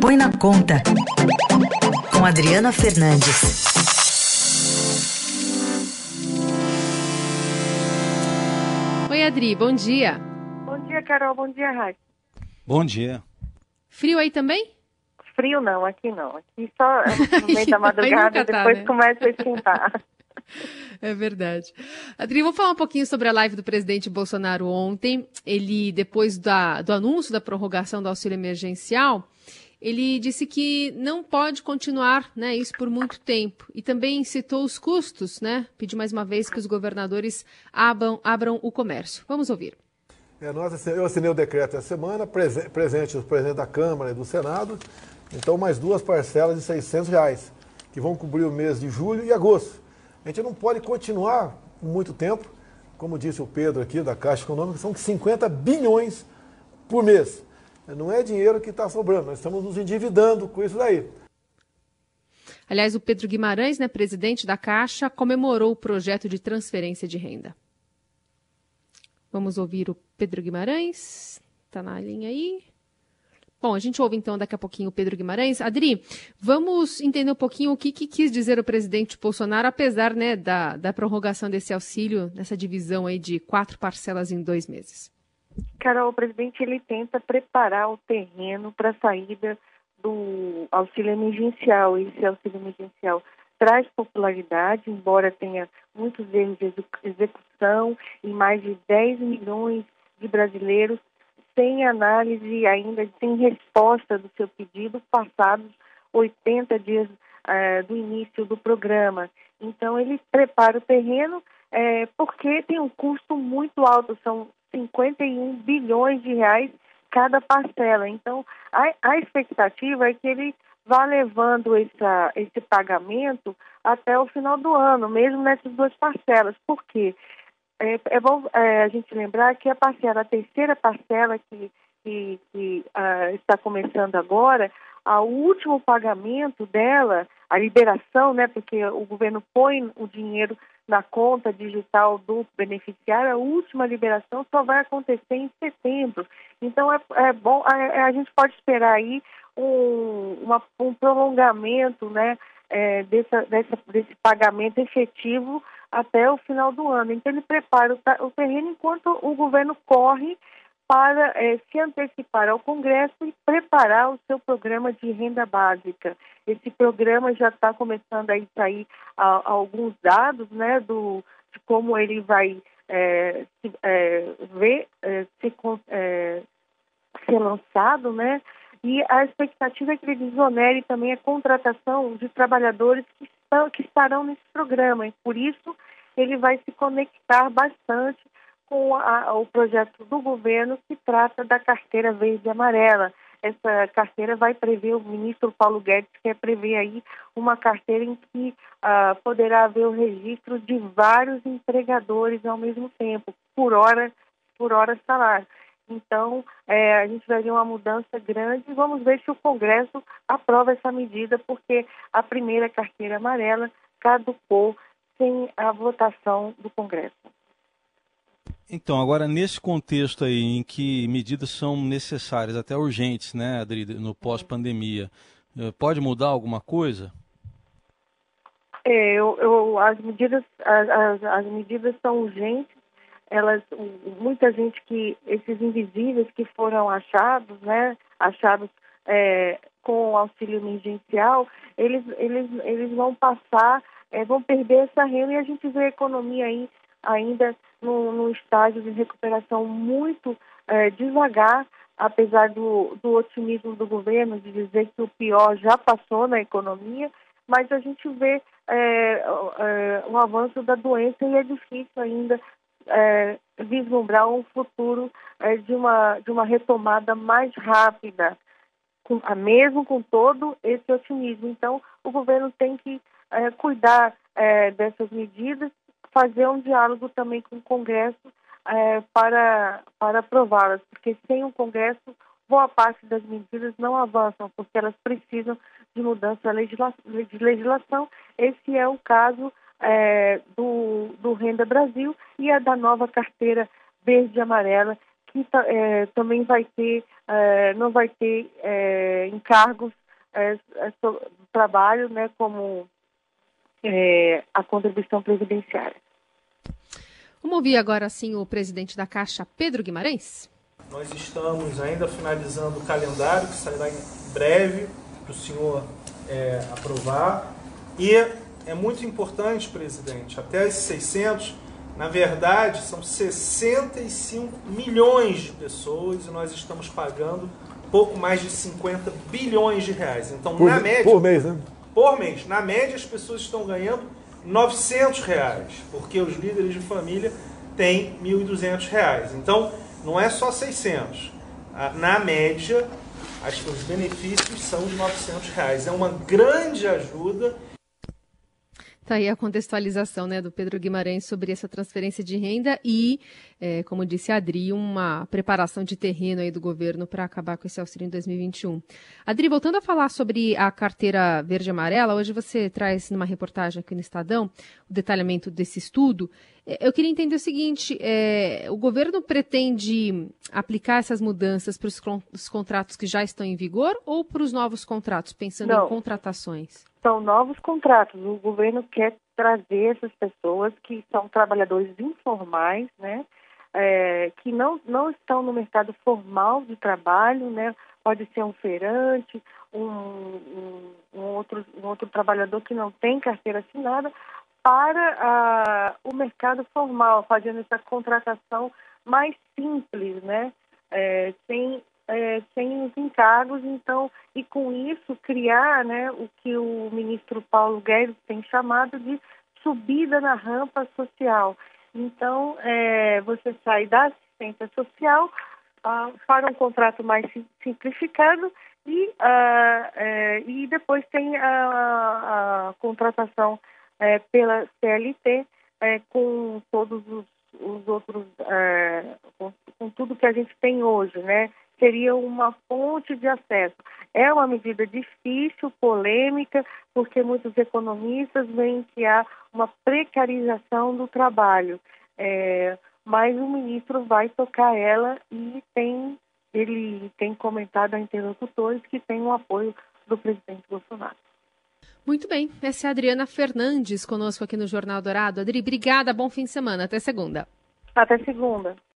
Põe na Conta, com Adriana Fernandes. Oi, Adri, bom dia. Bom dia, Carol. Bom dia, Raíssa. Bom dia. Frio aí também? Frio não, aqui não. Aqui só no meio da madrugada, tá, depois né? começa a esquentar. É verdade. Adri, vou falar um pouquinho sobre a live do presidente Bolsonaro ontem. Ele, depois da, do anúncio da prorrogação do auxílio emergencial, ele disse que não pode continuar né, isso por muito tempo. E também citou os custos, né? Pediu mais uma vez que os governadores abram, abram o comércio. Vamos ouvir. É, nós, eu assinei o decreto essa semana, presente o presidente da Câmara e do Senado, então mais duas parcelas de 600 reais, que vão cobrir o mês de julho e agosto. A gente não pode continuar muito tempo, como disse o Pedro aqui da Caixa Econômica, são 50 bilhões por mês. Não é dinheiro que está sobrando, nós estamos nos endividando com isso daí. Aliás, o Pedro Guimarães, né, presidente da Caixa, comemorou o projeto de transferência de renda. Vamos ouvir o Pedro Guimarães. Está na linha aí. Bom, a gente ouve então daqui a pouquinho o Pedro Guimarães. Adri, vamos entender um pouquinho o que, que quis dizer o presidente Bolsonaro, apesar né, da, da prorrogação desse auxílio, nessa divisão aí de quatro parcelas em dois meses. Carol, o presidente ele tenta preparar o terreno para a saída do auxílio emergencial. Esse auxílio emergencial traz popularidade, embora tenha muitos erros de execução e mais de 10 milhões de brasileiros sem análise ainda, sem resposta do seu pedido, passados 80 dias uh, do início do programa. Então, ele prepara o terreno é, porque tem um custo muito alto, são 51 bilhões de reais cada parcela. Então, a, a expectativa é que ele vá levando essa, esse pagamento até o final do ano, mesmo nessas duas parcelas. Por quê? É, é bom é, a gente lembrar que a parcela, a terceira parcela que, que, que uh, está começando agora, o último pagamento dela, a liberação, né, porque o governo põe o dinheiro na conta digital do beneficiário, a última liberação só vai acontecer em setembro. Então é, é bom, a, a, gente pode esperar aí um, uma, um prolongamento, né, é, dessa, dessa, desse pagamento efetivo até o final do ano. Então, ele prepara o, o terreno enquanto o governo corre para é, se antecipar ao Congresso e preparar o seu programa de renda básica. Esse programa já está começando a sair a, a alguns dados né, do, de como ele vai é, se, é, ver é, se, é, ser lançado, né? E a expectativa é que ele desonere também a contratação de trabalhadores que, estão, que estarão nesse programa. E por isso ele vai se conectar bastante com a, o projeto do governo que trata da carteira verde e amarela. Essa carteira vai prever, o ministro Paulo Guedes quer prever aí uma carteira em que uh, poderá haver o registro de vários empregadores ao mesmo tempo, por hora, por hora salário. Então, é, a gente vai ver uma mudança grande e vamos ver se o Congresso aprova essa medida, porque a primeira carteira amarela caducou sem a votação do Congresso. Então, agora, nesse contexto aí, em que medidas são necessárias, até urgentes, né, Adri, no pós-pandemia, eh, pode mudar alguma coisa? É, eu, eu, as, medidas, as, as medidas são urgentes, elas, muita gente que, esses invisíveis que foram achados, né, achados é, com auxílio emergencial, eles, eles, eles vão passar, é, vão perder essa renda e a gente vê a economia aí ainda num, estágio de recuperação muito é, devagar, apesar do, do otimismo do governo de dizer que o pior já passou na economia, mas a gente vê é, é, um avanço da doença e é difícil ainda é, vislumbrar um futuro é, de, uma, de uma retomada mais rápida, com, mesmo com todo esse otimismo. Então, o governo tem que é, cuidar é, dessas medidas, fazer um diálogo também com o Congresso é, para, para aprová-las, porque sem o Congresso, boa parte das medidas não avançam, porque elas precisam de mudança de legislação. Esse é o caso é, do, do Renda Brasil e a da nova carteira verde e amarela, que é, também vai ter, é, não vai ter é, encargos é, é, trabalho, né, como é, a contribuição previdenciária. Vamos ouvir agora sim o presidente da Caixa, Pedro Guimarães. Nós estamos ainda finalizando o calendário que sairá em breve para o senhor é, aprovar. E é muito importante, presidente, até esses 600, na verdade, são 65 milhões de pessoas e nós estamos pagando pouco mais de 50 bilhões de reais. Então, por, na média. Por mês, né? Por mês. Na média, as pessoas estão ganhando 900 reais, porque os líderes de família têm 1.200 reais. Então, não é só 600. Na média, os benefícios são de 900 reais. É uma grande ajuda Está aí a contextualização né, do Pedro Guimarães sobre essa transferência de renda e, é, como disse a Adri, uma preparação de terreno aí do governo para acabar com esse auxílio em 2021. Adri, voltando a falar sobre a carteira verde amarela, hoje você traz numa reportagem aqui no Estadão o detalhamento desse estudo. É, eu queria entender o seguinte: é, o governo pretende aplicar essas mudanças para os contratos que já estão em vigor ou para os novos contratos, pensando Não. em contratações? São novos contratos. O governo quer trazer essas pessoas que são trabalhadores informais, né? É, que não, não estão no mercado formal de trabalho, né? Pode ser um feirante, um, um, um outro, um outro trabalhador que não tem carteira assinada, para a, o mercado formal, fazendo essa contratação mais simples, né? É, sem sem os encargos, então, e com isso criar né, o que o ministro Paulo Guedes tem chamado de subida na rampa social. Então, é, você sai da assistência social ah, para um contrato mais simplificado e, ah, é, e depois tem a, a contratação é, pela CLT é, com todos os, os outros, é, com, com tudo que a gente tem hoje, né? seria uma fonte de acesso. É uma medida difícil, polêmica, porque muitos economistas veem que há uma precarização do trabalho. É, mas o ministro vai tocar ela e tem, ele tem comentado a interlocutores que tem o apoio do presidente Bolsonaro. Muito bem, essa é a Adriana Fernandes conosco aqui no Jornal Dourado. Adri, obrigada, bom fim de semana, até segunda. Até segunda.